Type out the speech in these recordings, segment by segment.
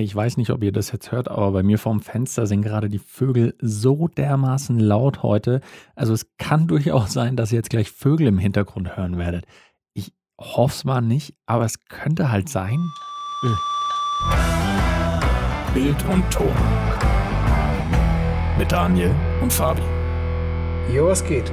Hey, ich weiß nicht, ob ihr das jetzt hört, aber bei mir vorm Fenster sind gerade die Vögel so dermaßen laut heute. Also es kann durchaus sein, dass ihr jetzt gleich Vögel im Hintergrund hören werdet. Ich hoffe es mal nicht, aber es könnte halt sein. Äh. Bild und Ton. Mit Daniel und Fabi. Jo, was geht?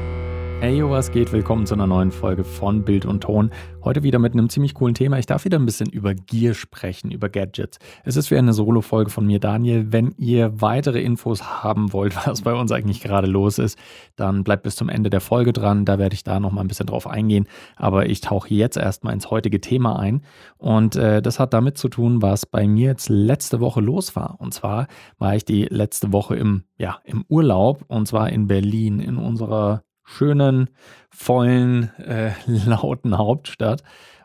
Hey, was geht? Willkommen zu einer neuen Folge von Bild und Ton. Heute wieder mit einem ziemlich coolen Thema. Ich darf wieder ein bisschen über Gear sprechen, über Gadgets. Es ist wieder eine Solo-Folge von mir, Daniel. Wenn ihr weitere Infos haben wollt, was bei uns eigentlich gerade los ist, dann bleibt bis zum Ende der Folge dran. Da werde ich da nochmal ein bisschen drauf eingehen. Aber ich tauche jetzt erstmal ins heutige Thema ein. Und äh, das hat damit zu tun, was bei mir jetzt letzte Woche los war. Und zwar war ich die letzte Woche im, ja, im Urlaub und zwar in Berlin, in unserer schönen, vollen, äh, lauten Hauptstadt.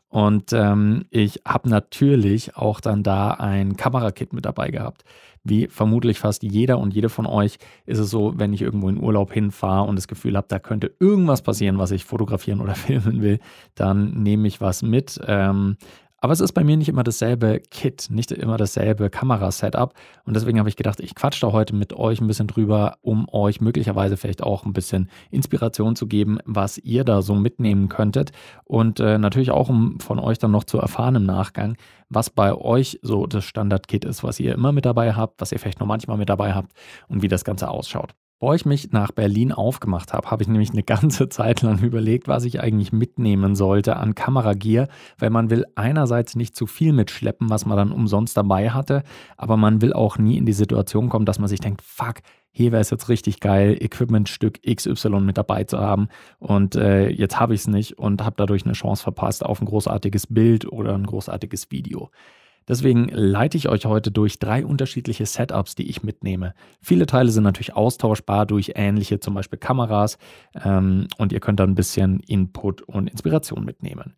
Und ähm, ich habe natürlich auch dann da ein Kamerakit mit dabei gehabt. Wie vermutlich fast jeder und jede von euch ist es so, wenn ich irgendwo in Urlaub hinfahre und das Gefühl habe, da könnte irgendwas passieren, was ich fotografieren oder filmen will, dann nehme ich was mit. Ähm, aber es ist bei mir nicht immer dasselbe Kit, nicht immer dasselbe Kamerasetup. Und deswegen habe ich gedacht, ich quatsche da heute mit euch ein bisschen drüber, um euch möglicherweise vielleicht auch ein bisschen Inspiration zu geben, was ihr da so mitnehmen könntet. Und äh, natürlich auch, um von euch dann noch zu erfahren im Nachgang, was bei euch so das Standard-Kit ist, was ihr immer mit dabei habt, was ihr vielleicht noch manchmal mit dabei habt und wie das Ganze ausschaut. Bevor ich mich nach Berlin aufgemacht habe, habe ich nämlich eine ganze Zeit lang überlegt, was ich eigentlich mitnehmen sollte an Kameragear, weil man will einerseits nicht zu viel mitschleppen, was man dann umsonst dabei hatte, aber man will auch nie in die Situation kommen, dass man sich denkt, fuck, hier wäre es jetzt richtig geil, Equipmentstück XY mit dabei zu haben und äh, jetzt habe ich es nicht und habe dadurch eine Chance verpasst auf ein großartiges Bild oder ein großartiges Video. Deswegen leite ich euch heute durch drei unterschiedliche Setups, die ich mitnehme. Viele Teile sind natürlich austauschbar durch ähnliche, zum Beispiel Kameras, ähm, und ihr könnt dann ein bisschen Input und Inspiration mitnehmen.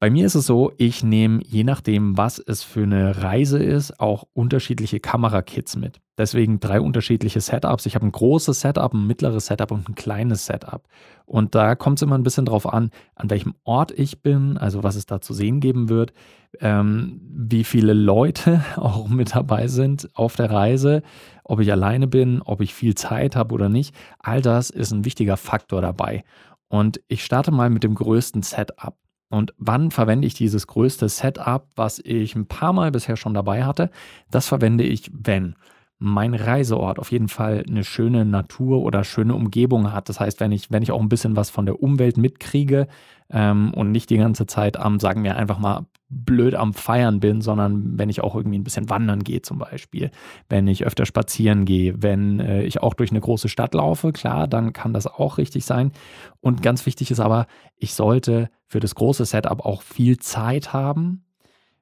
Bei mir ist es so, ich nehme je nachdem, was es für eine Reise ist, auch unterschiedliche Kamerakits mit. Deswegen drei unterschiedliche Setups. Ich habe ein großes Setup, ein mittleres Setup und ein kleines Setup. Und da kommt es immer ein bisschen drauf an, an welchem Ort ich bin, also was es da zu sehen geben wird, ähm, wie viele Leute auch mit dabei sind auf der Reise, ob ich alleine bin, ob ich viel Zeit habe oder nicht. All das ist ein wichtiger Faktor dabei. Und ich starte mal mit dem größten Setup. Und wann verwende ich dieses größte Setup, was ich ein paar Mal bisher schon dabei hatte? Das verwende ich, wenn mein Reiseort auf jeden Fall eine schöne Natur oder schöne Umgebung hat. Das heißt, wenn ich, wenn ich auch ein bisschen was von der Umwelt mitkriege ähm, und nicht die ganze Zeit am, sagen wir einfach mal, blöd am Feiern bin, sondern wenn ich auch irgendwie ein bisschen wandern gehe zum Beispiel, wenn ich öfter spazieren gehe, wenn äh, ich auch durch eine große Stadt laufe, klar, dann kann das auch richtig sein. Und ganz wichtig ist aber, ich sollte für das große Setup auch viel Zeit haben,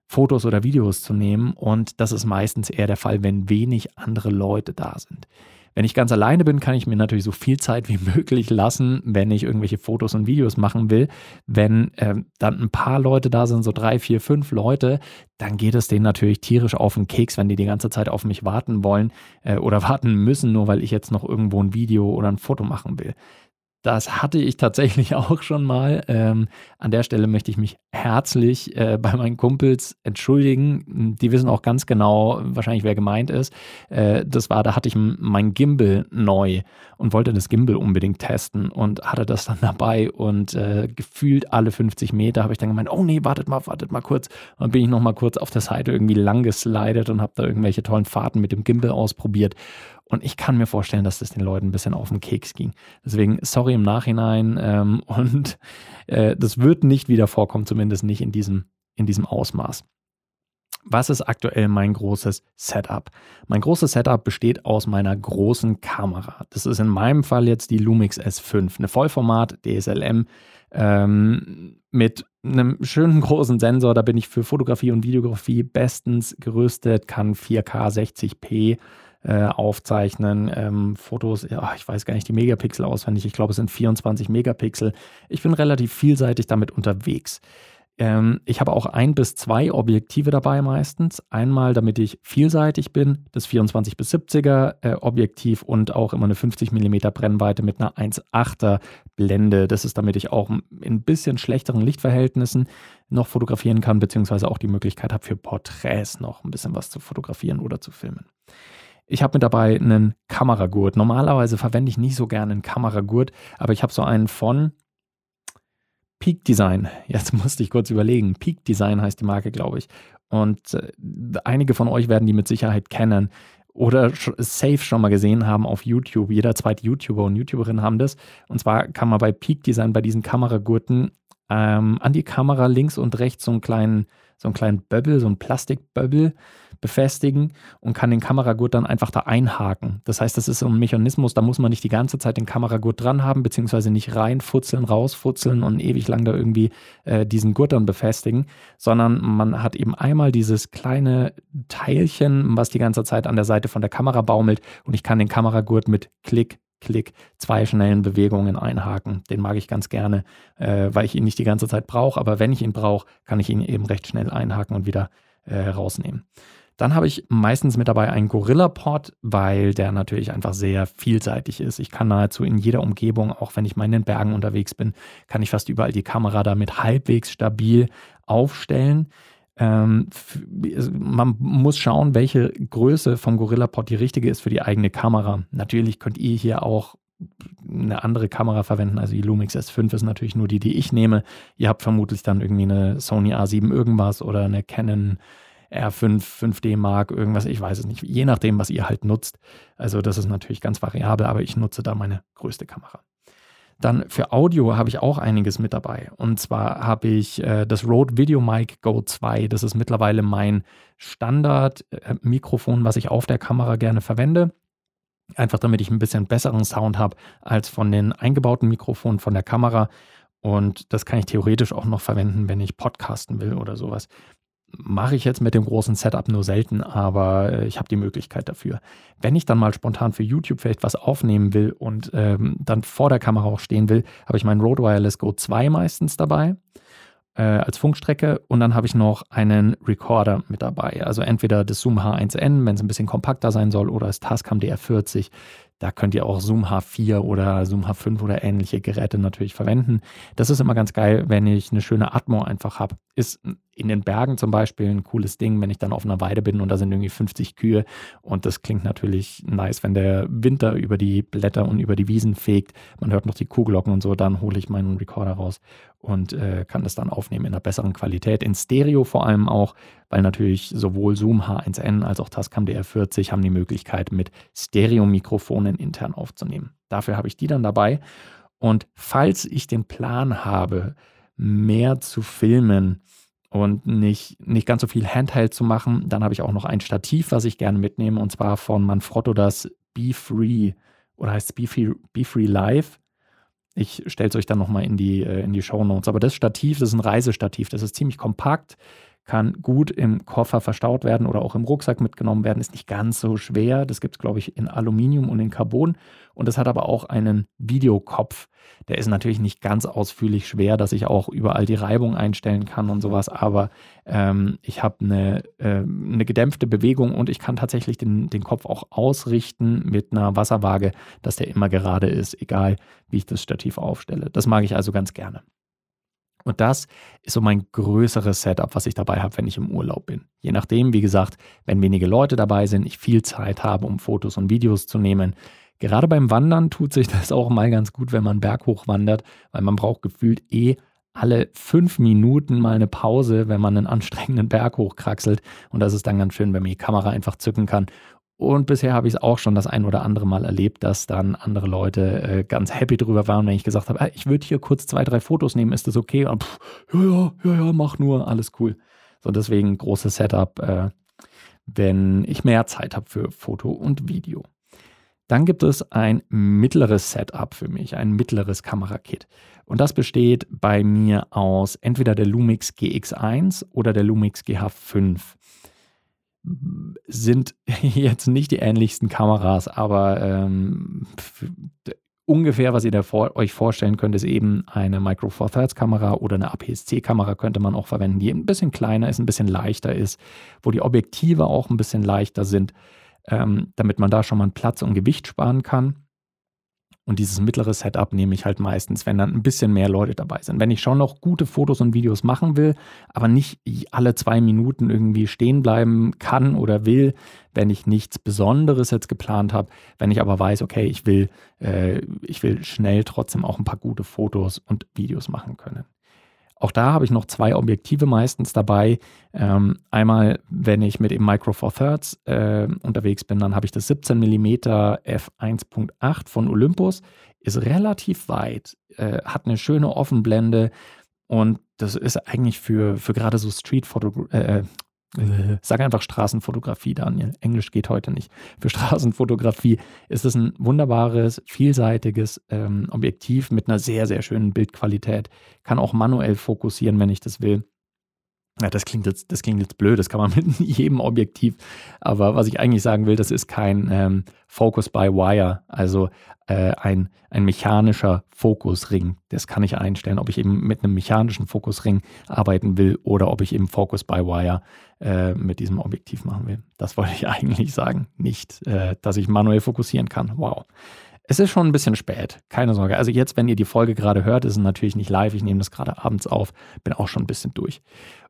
Fotos oder Videos zu nehmen. Und das ist meistens eher der Fall, wenn wenig andere Leute da sind. Wenn ich ganz alleine bin, kann ich mir natürlich so viel Zeit wie möglich lassen, wenn ich irgendwelche Fotos und Videos machen will. Wenn äh, dann ein paar Leute da sind, so drei, vier, fünf Leute, dann geht es denen natürlich tierisch auf den Keks, wenn die die ganze Zeit auf mich warten wollen äh, oder warten müssen, nur weil ich jetzt noch irgendwo ein Video oder ein Foto machen will. Das hatte ich tatsächlich auch schon mal. Ähm, an der Stelle möchte ich mich herzlich äh, bei meinen Kumpels entschuldigen. Die wissen auch ganz genau, wahrscheinlich wer gemeint ist. Äh, das war, da hatte ich mein Gimbal neu und wollte das Gimbal unbedingt testen und hatte das dann dabei und äh, gefühlt alle 50 Meter habe ich dann gemeint, oh nee, wartet mal, wartet mal kurz. Und dann bin ich noch mal kurz auf der Seite irgendwie lang geslidet und habe da irgendwelche tollen Fahrten mit dem Gimbal ausprobiert. Und ich kann mir vorstellen, dass das den Leuten ein bisschen auf den Keks ging. Deswegen sorry im Nachhinein. Ähm, und äh, das wird nicht wieder vorkommen, zumindest nicht in diesem, in diesem Ausmaß. Was ist aktuell mein großes Setup? Mein großes Setup besteht aus meiner großen Kamera. Das ist in meinem Fall jetzt die Lumix S5, eine Vollformat DSLM ähm, mit einem schönen großen Sensor. Da bin ich für Fotografie und Videografie bestens gerüstet, kann 4K 60p äh, aufzeichnen. Ähm, Fotos, ja, ich weiß gar nicht die Megapixel auswendig. Ich glaube, es sind 24 Megapixel. Ich bin relativ vielseitig damit unterwegs. Ähm, ich habe auch ein bis zwei Objektive dabei meistens. Einmal, damit ich vielseitig bin, das 24 bis 70er äh, Objektiv und auch immer eine 50 mm Brennweite mit einer 1,8er Blende. Das ist, damit ich auch in ein bisschen schlechteren Lichtverhältnissen noch fotografieren kann, beziehungsweise auch die Möglichkeit habe, für Porträts noch ein bisschen was zu fotografieren oder zu filmen. Ich habe mit dabei einen Kameragurt. Normalerweise verwende ich nicht so gerne einen Kameragurt, aber ich habe so einen von Peak Design. Jetzt musste ich kurz überlegen. Peak Design heißt die Marke, glaube ich. Und äh, einige von euch werden die mit Sicherheit kennen oder safe schon mal gesehen haben auf YouTube. Jeder zweite YouTuber und YouTuberin haben das. Und zwar kann man bei Peak Design bei diesen Kameragurten ähm, an die Kamera links und rechts so einen kleinen so einen kleinen Böbbel, so einen Plastikböbbel befestigen und kann den Kameragurt dann einfach da einhaken. Das heißt, das ist so ein Mechanismus, da muss man nicht die ganze Zeit den Kameragurt dran haben, beziehungsweise nicht reinfutzeln, rausfutzeln und ewig lang da irgendwie äh, diesen Gurt dann befestigen, sondern man hat eben einmal dieses kleine Teilchen, was die ganze Zeit an der Seite von der Kamera baumelt und ich kann den Kameragurt mit Klick Klick, zwei schnellen Bewegungen einhaken. Den mag ich ganz gerne, äh, weil ich ihn nicht die ganze Zeit brauche, aber wenn ich ihn brauche, kann ich ihn eben recht schnell einhaken und wieder äh, rausnehmen. Dann habe ich meistens mit dabei einen Gorilla-Pod, weil der natürlich einfach sehr vielseitig ist. Ich kann nahezu in jeder Umgebung, auch wenn ich mal in den Bergen unterwegs bin, kann ich fast überall die Kamera damit halbwegs stabil aufstellen. Ähm, man muss schauen, welche Größe vom Gorilla-Pod die richtige ist für die eigene Kamera. Natürlich könnt ihr hier auch eine andere Kamera verwenden. Also die Lumix S5 ist natürlich nur die, die ich nehme. Ihr habt vermutlich dann irgendwie eine Sony A7 irgendwas oder eine Canon R5 5D Mark irgendwas. Ich weiß es nicht. Je nachdem, was ihr halt nutzt. Also das ist natürlich ganz variabel, aber ich nutze da meine größte Kamera. Dann für Audio habe ich auch einiges mit dabei. Und zwar habe ich äh, das Rode Video Mic Go 2. Das ist mittlerweile mein Standard-Mikrofon, was ich auf der Kamera gerne verwende. Einfach damit ich ein bisschen besseren Sound habe als von den eingebauten Mikrofonen von der Kamera. Und das kann ich theoretisch auch noch verwenden, wenn ich podcasten will oder sowas mache ich jetzt mit dem großen Setup nur selten, aber äh, ich habe die Möglichkeit dafür. Wenn ich dann mal spontan für YouTube vielleicht was aufnehmen will und ähm, dann vor der Kamera auch stehen will, habe ich meinen Rode Wireless Go 2 meistens dabei äh, als Funkstrecke und dann habe ich noch einen Recorder mit dabei. Also entweder das Zoom H1N, wenn es ein bisschen kompakter sein soll, oder das Tascam DR40. Da könnt ihr auch Zoom H4 oder Zoom H5 oder ähnliche Geräte natürlich verwenden. Das ist immer ganz geil, wenn ich eine schöne Atmo einfach habe. Ist in den Bergen zum Beispiel ein cooles Ding, wenn ich dann auf einer Weide bin und da sind irgendwie 50 Kühe. Und das klingt natürlich nice, wenn der Winter über die Blätter und über die Wiesen fegt. Man hört noch die Kuhglocken und so, dann hole ich meinen Recorder raus und äh, kann das dann aufnehmen in einer besseren Qualität. In Stereo vor allem auch, weil natürlich sowohl Zoom H1N als auch Tascam DR40 haben die Möglichkeit, mit Stereo-Mikrofonen intern aufzunehmen. Dafür habe ich die dann dabei. Und falls ich den Plan habe, mehr zu filmen und nicht, nicht ganz so viel Handheld zu machen, dann habe ich auch noch ein Stativ, was ich gerne mitnehme, und zwar von Manfrotto das Be Free oder heißt es Be Free, Be Free Live. Ich stelle es euch dann nochmal in die, äh, in die Show Notes. Aber das Stativ, das ist ein Reisestativ. Das ist ziemlich kompakt, kann gut im Koffer verstaut werden oder auch im Rucksack mitgenommen werden. Ist nicht ganz so schwer. Das gibt es, glaube ich, in Aluminium und in Carbon. Und es hat aber auch einen Videokopf. Der ist natürlich nicht ganz ausführlich schwer, dass ich auch überall die Reibung einstellen kann und sowas. Aber ähm, ich habe eine, äh, eine gedämpfte Bewegung und ich kann tatsächlich den, den Kopf auch ausrichten mit einer Wasserwaage, dass der immer gerade ist, egal wie ich das Stativ aufstelle. Das mag ich also ganz gerne. Und das ist so mein größeres Setup, was ich dabei habe, wenn ich im Urlaub bin. Je nachdem, wie gesagt, wenn wenige Leute dabei sind, ich viel Zeit habe, um Fotos und Videos zu nehmen. Gerade beim Wandern tut sich das auch mal ganz gut, wenn man berghoch wandert, weil man braucht gefühlt eh alle fünf Minuten mal eine Pause, wenn man einen anstrengenden Berg hochkraxelt. Und das ist dann ganz schön, wenn man die Kamera einfach zücken kann und bisher habe ich es auch schon das ein oder andere Mal erlebt, dass dann andere Leute äh, ganz happy drüber waren, wenn ich gesagt habe, ich würde hier kurz zwei, drei Fotos nehmen, ist das okay? Und pff, ja, ja, ja, ja, mach nur, alles cool. So, deswegen großes Setup, äh, wenn ich mehr Zeit habe für Foto und Video. Dann gibt es ein mittleres Setup für mich, ein mittleres Kamerakit. Und das besteht bei mir aus entweder der Lumix GX1 oder der Lumix GH5 sind jetzt nicht die ähnlichsten Kameras, aber ähm, ungefähr, was ihr da vor, euch vorstellen könnt, ist eben eine Micro Four Thirds Kamera oder eine APS-C-Kamera könnte man auch verwenden, die ein bisschen kleiner ist, ein bisschen leichter ist, wo die Objektive auch ein bisschen leichter sind, ähm, damit man da schon mal Platz und Gewicht sparen kann. Und dieses mittlere Setup nehme ich halt meistens, wenn dann ein bisschen mehr Leute dabei sind. Wenn ich schon noch gute Fotos und Videos machen will, aber nicht alle zwei Minuten irgendwie stehen bleiben kann oder will, wenn ich nichts Besonderes jetzt geplant habe, wenn ich aber weiß, okay, ich will, äh, ich will schnell trotzdem auch ein paar gute Fotos und Videos machen können. Auch da habe ich noch zwei Objektive meistens dabei. Ähm, einmal, wenn ich mit dem Micro Four Thirds äh, unterwegs bin, dann habe ich das 17 mm f1.8 von Olympus. Ist relativ weit, äh, hat eine schöne Offenblende und das ist eigentlich für, für gerade so Street-Fotografie, äh äh, sag einfach Straßenfotografie, Daniel. Englisch geht heute nicht. Für Straßenfotografie ist es ein wunderbares, vielseitiges ähm, Objektiv mit einer sehr, sehr schönen Bildqualität. Kann auch manuell fokussieren, wenn ich das will. Ja, das klingt jetzt, das klingt jetzt blöd, das kann man mit jedem Objektiv. Aber was ich eigentlich sagen will, das ist kein ähm, Focus by Wire, also äh, ein, ein mechanischer Fokusring. Das kann ich einstellen, ob ich eben mit einem mechanischen Fokusring arbeiten will oder ob ich eben Focus by Wire äh, mit diesem Objektiv machen will. Das wollte ich eigentlich sagen. Nicht, äh, dass ich manuell fokussieren kann. Wow. Es ist schon ein bisschen spät, keine Sorge. Also jetzt, wenn ihr die Folge gerade hört, ist es natürlich nicht live. Ich nehme das gerade abends auf, bin auch schon ein bisschen durch.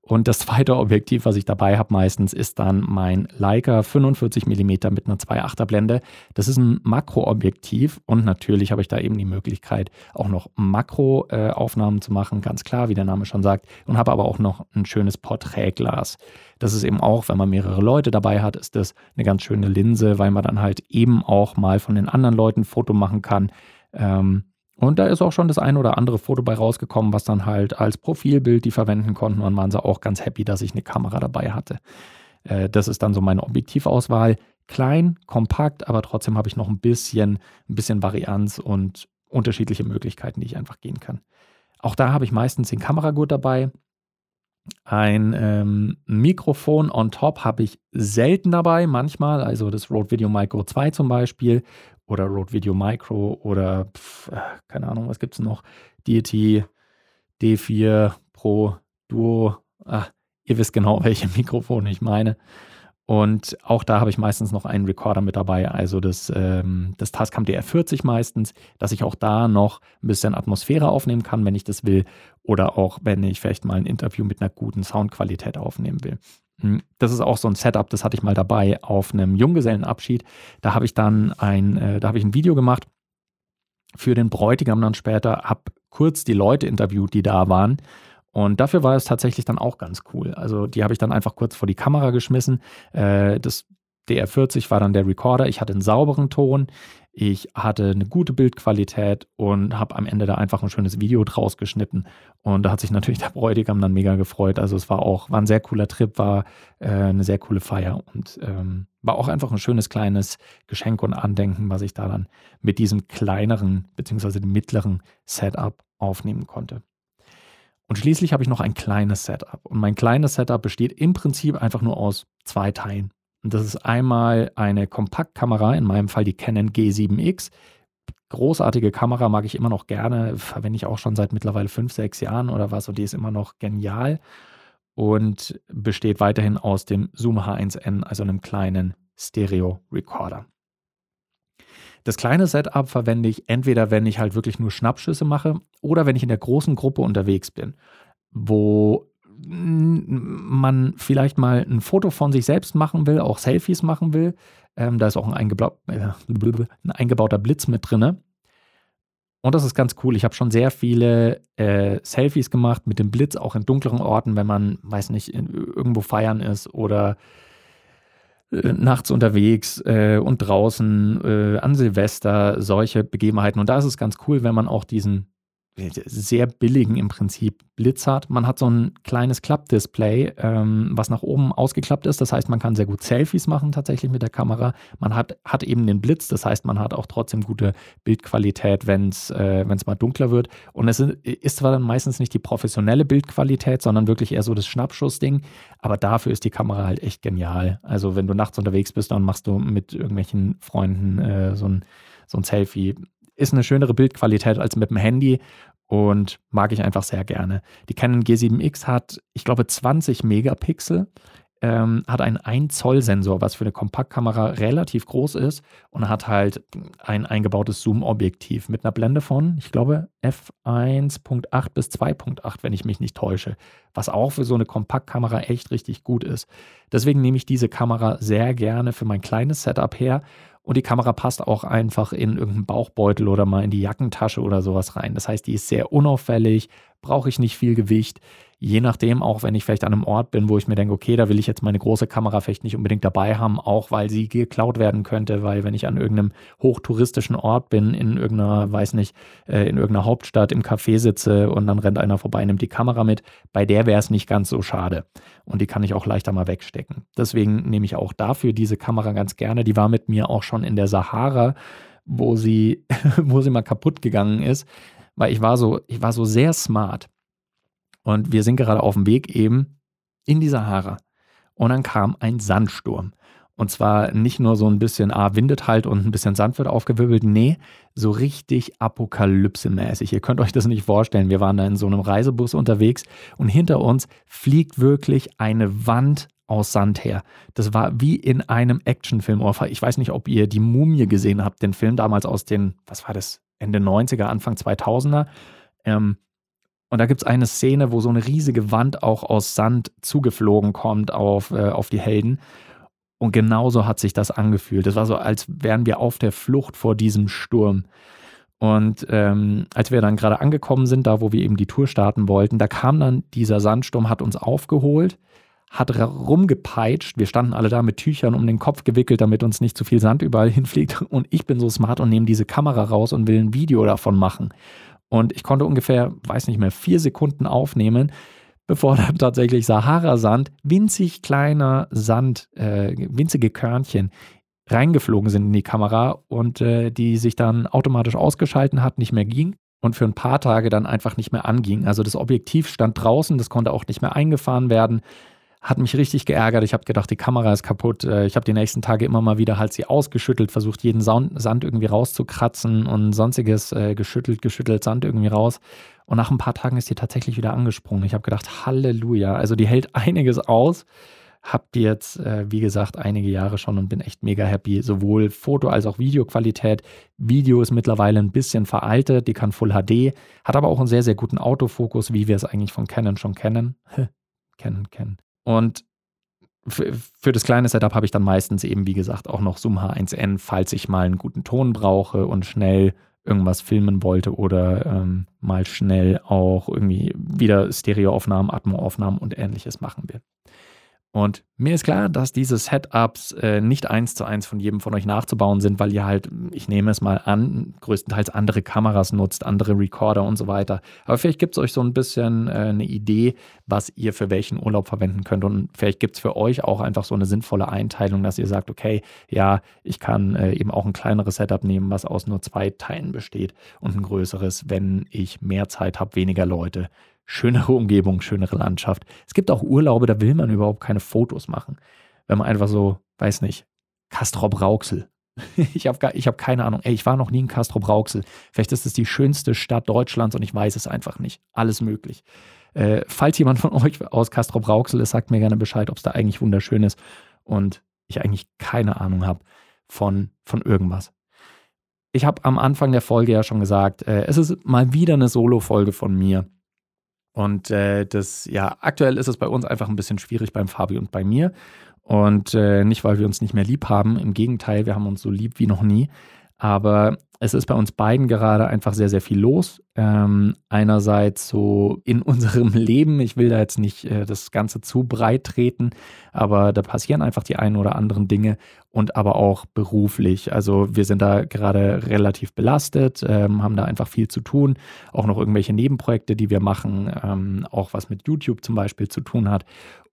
Und das zweite Objektiv, was ich dabei habe meistens, ist dann mein Leica 45 mm mit einer 2,8er Blende. Das ist ein Makroobjektiv und natürlich habe ich da eben die Möglichkeit, auch noch Makroaufnahmen zu machen, ganz klar, wie der Name schon sagt, und habe aber auch noch ein schönes Porträtglas. Das ist eben auch, wenn man mehrere Leute dabei hat, ist das eine ganz schöne Linse, weil man dann halt eben auch mal von den anderen Leuten ein Foto machen kann. Ähm, und da ist auch schon das ein oder andere Foto bei rausgekommen, was dann halt als Profilbild die verwenden konnten und waren sie auch ganz happy, dass ich eine Kamera dabei hatte. Äh, das ist dann so meine Objektivauswahl. Klein, kompakt, aber trotzdem habe ich noch ein bisschen, ein bisschen Varianz und unterschiedliche Möglichkeiten, die ich einfach gehen kann. Auch da habe ich meistens den Kameragurt dabei. Ein ähm, Mikrofon on top habe ich selten dabei, manchmal, also das Rode Video Micro 2 zum Beispiel oder Rode Video Micro oder pf, äh, keine Ahnung, was gibt es noch? Deity D4 Pro Duo. Ah, ihr wisst genau, welche Mikrofone ich meine. Und auch da habe ich meistens noch einen Recorder mit dabei, also das, ähm, das Tascam DR40 meistens, dass ich auch da noch ein bisschen Atmosphäre aufnehmen kann, wenn ich das will, oder auch wenn ich vielleicht mal ein Interview mit einer guten Soundqualität aufnehmen will. Hm, das ist auch so ein Setup, das hatte ich mal dabei auf einem Junggesellenabschied. Da habe ich dann ein, äh, da habe ich ein Video gemacht für den Bräutigam dann später, habe kurz die Leute interviewt, die da waren. Und dafür war es tatsächlich dann auch ganz cool. Also die habe ich dann einfach kurz vor die Kamera geschmissen. Äh, das DR40 war dann der Recorder. Ich hatte einen sauberen Ton. Ich hatte eine gute Bildqualität und habe am Ende da einfach ein schönes Video draus geschnitten. Und da hat sich natürlich der Bräutigam dann mega gefreut. Also es war auch, war ein sehr cooler Trip, war äh, eine sehr coole Feier und ähm, war auch einfach ein schönes kleines Geschenk und Andenken, was ich da dann mit diesem kleineren bzw. mittleren Setup aufnehmen konnte. Und schließlich habe ich noch ein kleines Setup. Und mein kleines Setup besteht im Prinzip einfach nur aus zwei Teilen. Und das ist einmal eine Kompaktkamera, in meinem Fall die Canon G7X. Großartige Kamera mag ich immer noch gerne, verwende ich auch schon seit mittlerweile fünf, sechs Jahren oder was und die ist immer noch genial und besteht weiterhin aus dem Zoom H1N, also einem kleinen Stereo-Recorder. Das kleine Setup verwende ich entweder, wenn ich halt wirklich nur Schnappschüsse mache oder wenn ich in der großen Gruppe unterwegs bin, wo man vielleicht mal ein Foto von sich selbst machen will, auch Selfies machen will. Ähm, da ist auch ein, eingebau äh, ein, eingebauter Blitz mit drin. Und das ist ganz cool. Ich habe schon sehr viele äh, Selfies gemacht mit dem Blitz, auch in dunkleren Orten, wenn man, weiß nicht, in, irgendwo feiern ist oder äh, nachts unterwegs äh, und draußen äh, an Silvester, solche Begebenheiten. Und da ist es ganz cool, wenn man auch diesen sehr billigen im Prinzip Blitz hat. Man hat so ein kleines Klappdisplay, ähm, was nach oben ausgeklappt ist. Das heißt, man kann sehr gut Selfies machen tatsächlich mit der Kamera. Man hat, hat eben den Blitz, das heißt, man hat auch trotzdem gute Bildqualität, wenn es äh, mal dunkler wird. Und es ist zwar dann meistens nicht die professionelle Bildqualität, sondern wirklich eher so das Schnappschussding. Aber dafür ist die Kamera halt echt genial. Also wenn du nachts unterwegs bist, dann machst du mit irgendwelchen Freunden äh, so ein so ein Selfie ist eine schönere Bildqualität als mit dem Handy und mag ich einfach sehr gerne. Die Canon G7X hat, ich glaube, 20 Megapixel ähm, hat einen 1 Zoll Sensor, was für eine Kompaktkamera relativ groß ist und hat halt ein eingebautes Zoom-Objektiv mit einer Blende von, ich glaube, f1.8 bis 2.8, wenn ich mich nicht täusche, was auch für so eine Kompaktkamera echt richtig gut ist. Deswegen nehme ich diese Kamera sehr gerne für mein kleines Setup her und die Kamera passt auch einfach in irgendeinen Bauchbeutel oder mal in die Jackentasche oder sowas rein. Das heißt, die ist sehr unauffällig, brauche ich nicht viel Gewicht je nachdem, auch wenn ich vielleicht an einem Ort bin, wo ich mir denke, okay, da will ich jetzt meine große Kamera vielleicht nicht unbedingt dabei haben, auch weil sie geklaut werden könnte, weil wenn ich an irgendeinem hochtouristischen Ort bin, in irgendeiner, weiß nicht, äh, in irgendeiner Hauptstadt im Café sitze und dann rennt einer vorbei, nimmt die Kamera mit, bei der wäre es nicht ganz so schade. Und die kann ich auch leichter mal wegstecken. Deswegen nehme ich auch dafür diese Kamera ganz gerne. Die war mit mir auch schon in der Sahara, wo sie, wo sie mal kaputt gegangen ist, weil ich war so, ich war so sehr smart. Und wir sind gerade auf dem Weg eben in die Sahara. Und dann kam ein Sandsturm. Und zwar nicht nur so ein bisschen, ah, windet halt und ein bisschen Sand wird aufgewirbelt. Nee, so richtig apokalypsemäßig. Ihr könnt euch das nicht vorstellen. Wir waren da in so einem Reisebus unterwegs und hinter uns fliegt wirklich eine Wand aus Sand her. Das war wie in einem Actionfilm. Ich weiß nicht, ob ihr die Mumie gesehen habt, den Film damals aus den, was war das, Ende 90er, Anfang 2000er. Ähm, und da gibt es eine Szene, wo so eine riesige Wand auch aus Sand zugeflogen kommt auf, äh, auf die Helden. Und genauso hat sich das angefühlt. Es war so, als wären wir auf der Flucht vor diesem Sturm. Und ähm, als wir dann gerade angekommen sind, da wo wir eben die Tour starten wollten, da kam dann dieser Sandsturm, hat uns aufgeholt, hat rumgepeitscht. Wir standen alle da mit Tüchern um den Kopf gewickelt, damit uns nicht zu viel Sand überall hinfliegt. Und ich bin so smart und nehme diese Kamera raus und will ein Video davon machen. Und ich konnte ungefähr, weiß nicht mehr, vier Sekunden aufnehmen, bevor dann tatsächlich Sahara-Sand, winzig kleiner Sand, äh, winzige Körnchen reingeflogen sind in die Kamera und äh, die sich dann automatisch ausgeschalten hat, nicht mehr ging und für ein paar Tage dann einfach nicht mehr anging. Also das Objektiv stand draußen, das konnte auch nicht mehr eingefahren werden. Hat mich richtig geärgert. Ich habe gedacht, die Kamera ist kaputt. Äh, ich habe die nächsten Tage immer mal wieder halt sie ausgeschüttelt, versucht jeden Sand irgendwie rauszukratzen und sonstiges äh, geschüttelt, geschüttelt Sand irgendwie raus. Und nach ein paar Tagen ist die tatsächlich wieder angesprungen. Ich habe gedacht, Halleluja. Also die hält einiges aus. Hab die jetzt, äh, wie gesagt, einige Jahre schon und bin echt mega happy. Sowohl Foto- als auch Videoqualität. Video ist mittlerweile ein bisschen veraltet, die kann Full HD, hat aber auch einen sehr, sehr guten Autofokus, wie wir es eigentlich von Canon schon kennen. kennen, kennen. Und für, das kleine Setup habe ich dann meistens eben, wie gesagt, auch noch Zoom H1N, falls ich mal einen guten Ton brauche und schnell irgendwas filmen wollte oder ähm, mal schnell auch irgendwie wieder Stereoaufnahmen, Atmoaufnahmen und ähnliches machen will. Und mir ist klar, dass diese Setups äh, nicht eins zu eins von jedem von euch nachzubauen sind, weil ihr halt, ich nehme es mal an, größtenteils andere Kameras nutzt, andere Recorder und so weiter. Aber vielleicht gibt es euch so ein bisschen äh, eine Idee, was ihr für welchen Urlaub verwenden könnt. Und vielleicht gibt es für euch auch einfach so eine sinnvolle Einteilung, dass ihr sagt, okay, ja, ich kann äh, eben auch ein kleineres Setup nehmen, was aus nur zwei Teilen besteht und ein größeres, wenn ich mehr Zeit habe, weniger Leute schönere Umgebung, schönere Landschaft. Es gibt auch Urlaube, da will man überhaupt keine Fotos machen. Wenn man einfach so, weiß nicht, Castrop Rauxel. Ich habe hab keine Ahnung. Ey, ich war noch nie in Castrop Rauxel. Vielleicht ist es die schönste Stadt Deutschlands und ich weiß es einfach nicht. Alles möglich. Äh, falls jemand von euch aus Castrop Rauxel ist, sagt mir gerne Bescheid, ob es da eigentlich wunderschön ist und ich eigentlich keine Ahnung habe von, von irgendwas. Ich habe am Anfang der Folge ja schon gesagt, äh, es ist mal wieder eine Solo-Folge von mir. Und äh, das, ja, aktuell ist es bei uns einfach ein bisschen schwierig beim Fabi und bei mir. Und äh, nicht, weil wir uns nicht mehr lieb haben. Im Gegenteil, wir haben uns so lieb wie noch nie. Aber es ist bei uns beiden gerade einfach sehr, sehr viel los. Ähm, einerseits so in unserem Leben, ich will da jetzt nicht äh, das Ganze zu breit treten, aber da passieren einfach die einen oder anderen Dinge und aber auch beruflich. Also wir sind da gerade relativ belastet, ähm, haben da einfach viel zu tun, auch noch irgendwelche Nebenprojekte, die wir machen, ähm, auch was mit YouTube zum Beispiel zu tun hat.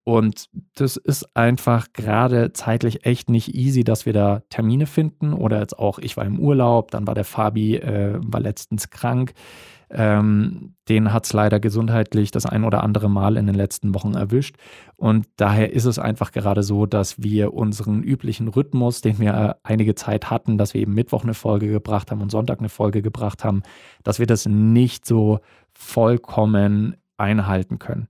Und das ist einfach gerade zeitlich echt nicht easy, dass wir da Termine finden. Oder jetzt auch, ich war im Urlaub, dann war der Fabi äh, war letztens krank. Ähm, den hat es leider gesundheitlich das ein oder andere Mal in den letzten Wochen erwischt. Und daher ist es einfach gerade so, dass wir unseren üblichen Rhythmus, den wir äh, einige Zeit hatten, dass wir eben Mittwoch eine Folge gebracht haben und Sonntag eine Folge gebracht haben, dass wir das nicht so vollkommen einhalten können.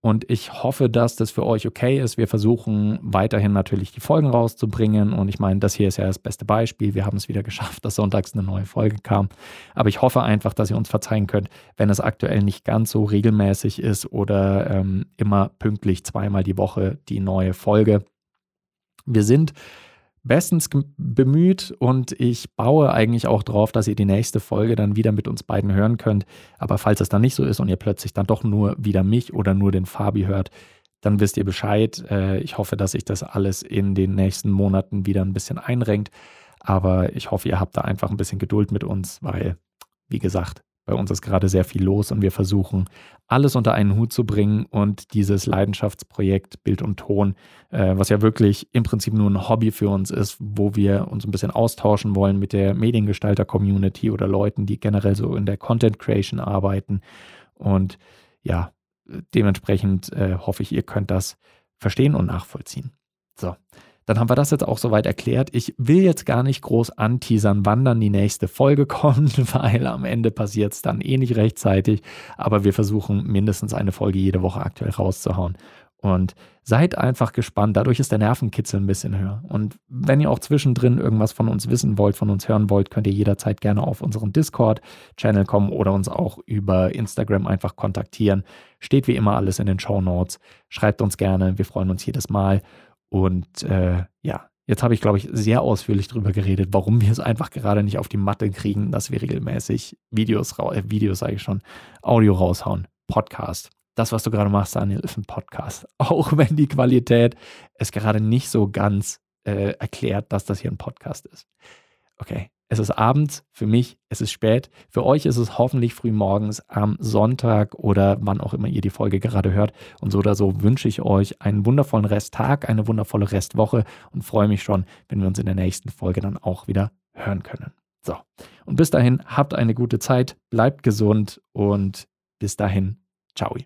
Und ich hoffe, dass das für euch okay ist. Wir versuchen weiterhin natürlich die Folgen rauszubringen. Und ich meine, das hier ist ja das beste Beispiel. Wir haben es wieder geschafft, dass sonntags eine neue Folge kam. Aber ich hoffe einfach, dass ihr uns verzeihen könnt, wenn es aktuell nicht ganz so regelmäßig ist oder ähm, immer pünktlich zweimal die Woche die neue Folge. Wir sind bestens bemüht und ich baue eigentlich auch darauf, dass ihr die nächste Folge dann wieder mit uns beiden hören könnt. Aber falls es dann nicht so ist und ihr plötzlich dann doch nur wieder mich oder nur den Fabi hört, dann wisst ihr Bescheid. Äh, ich hoffe, dass sich das alles in den nächsten Monaten wieder ein bisschen einrenkt. Aber ich hoffe, ihr habt da einfach ein bisschen Geduld mit uns, weil, wie gesagt, bei uns ist gerade sehr viel los und wir versuchen, alles unter einen Hut zu bringen und dieses Leidenschaftsprojekt Bild und Ton, äh, was ja wirklich im Prinzip nur ein Hobby für uns ist, wo wir uns ein bisschen austauschen wollen mit der Mediengestalter-Community oder Leuten, die generell so in der Content Creation arbeiten. Und ja, dementsprechend äh, hoffe ich, ihr könnt das verstehen und nachvollziehen. So, dann haben wir das jetzt auch soweit erklärt. Ich will jetzt gar nicht groß anteasern, wann dann die nächste Folge kommt, weil am Ende passiert es dann eh nicht rechtzeitig. Aber wir versuchen mindestens eine Folge jede Woche aktuell rauszuhauen. Und seid einfach gespannt. Dadurch ist der Nervenkitzel ein bisschen höher. Und wenn ihr auch zwischendrin irgendwas von uns wissen wollt, von uns hören wollt, könnt ihr jederzeit gerne auf unseren Discord-Channel kommen oder uns auch über Instagram einfach kontaktieren. Steht wie immer alles in den Show Notes. Schreibt uns gerne. Wir freuen uns jedes Mal. Und äh, ja, jetzt habe ich, glaube ich, sehr ausführlich darüber geredet, warum wir es einfach gerade nicht auf die Matte kriegen, dass wir regelmäßig Videos, äh, Videos sage ich schon, Audio raushauen. Podcast. Das, was du gerade machst, Daniel, ist ein Podcast. Auch wenn die Qualität es gerade nicht so ganz äh, erklärt, dass das hier ein Podcast ist. Okay, es ist abends, für mich es ist spät. Für euch ist es hoffentlich früh morgens am Sonntag oder wann auch immer ihr die Folge gerade hört. Und so oder so wünsche ich euch einen wundervollen Resttag, eine wundervolle Restwoche und freue mich schon, wenn wir uns in der nächsten Folge dann auch wieder hören können. So, und bis dahin habt eine gute Zeit, bleibt gesund und bis dahin, ciao.